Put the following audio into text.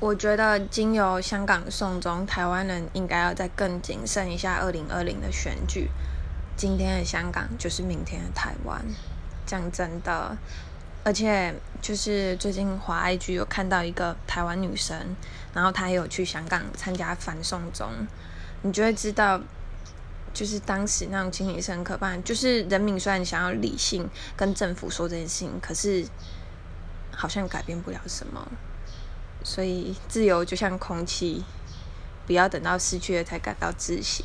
我觉得经由香港送中，台湾人应该要再更谨慎一下二零二零的选举。今天的香港就是明天的台湾，讲真的。而且就是最近华 IG 有看到一个台湾女生，然后她也有去香港参加反送中，你就会知道，就是当时那种情形是很可怕。就是人民虽然想要理性跟政府说这件事情，可是好像改变不了什么。所以自由就像空气，不要等到失去了才感到窒息。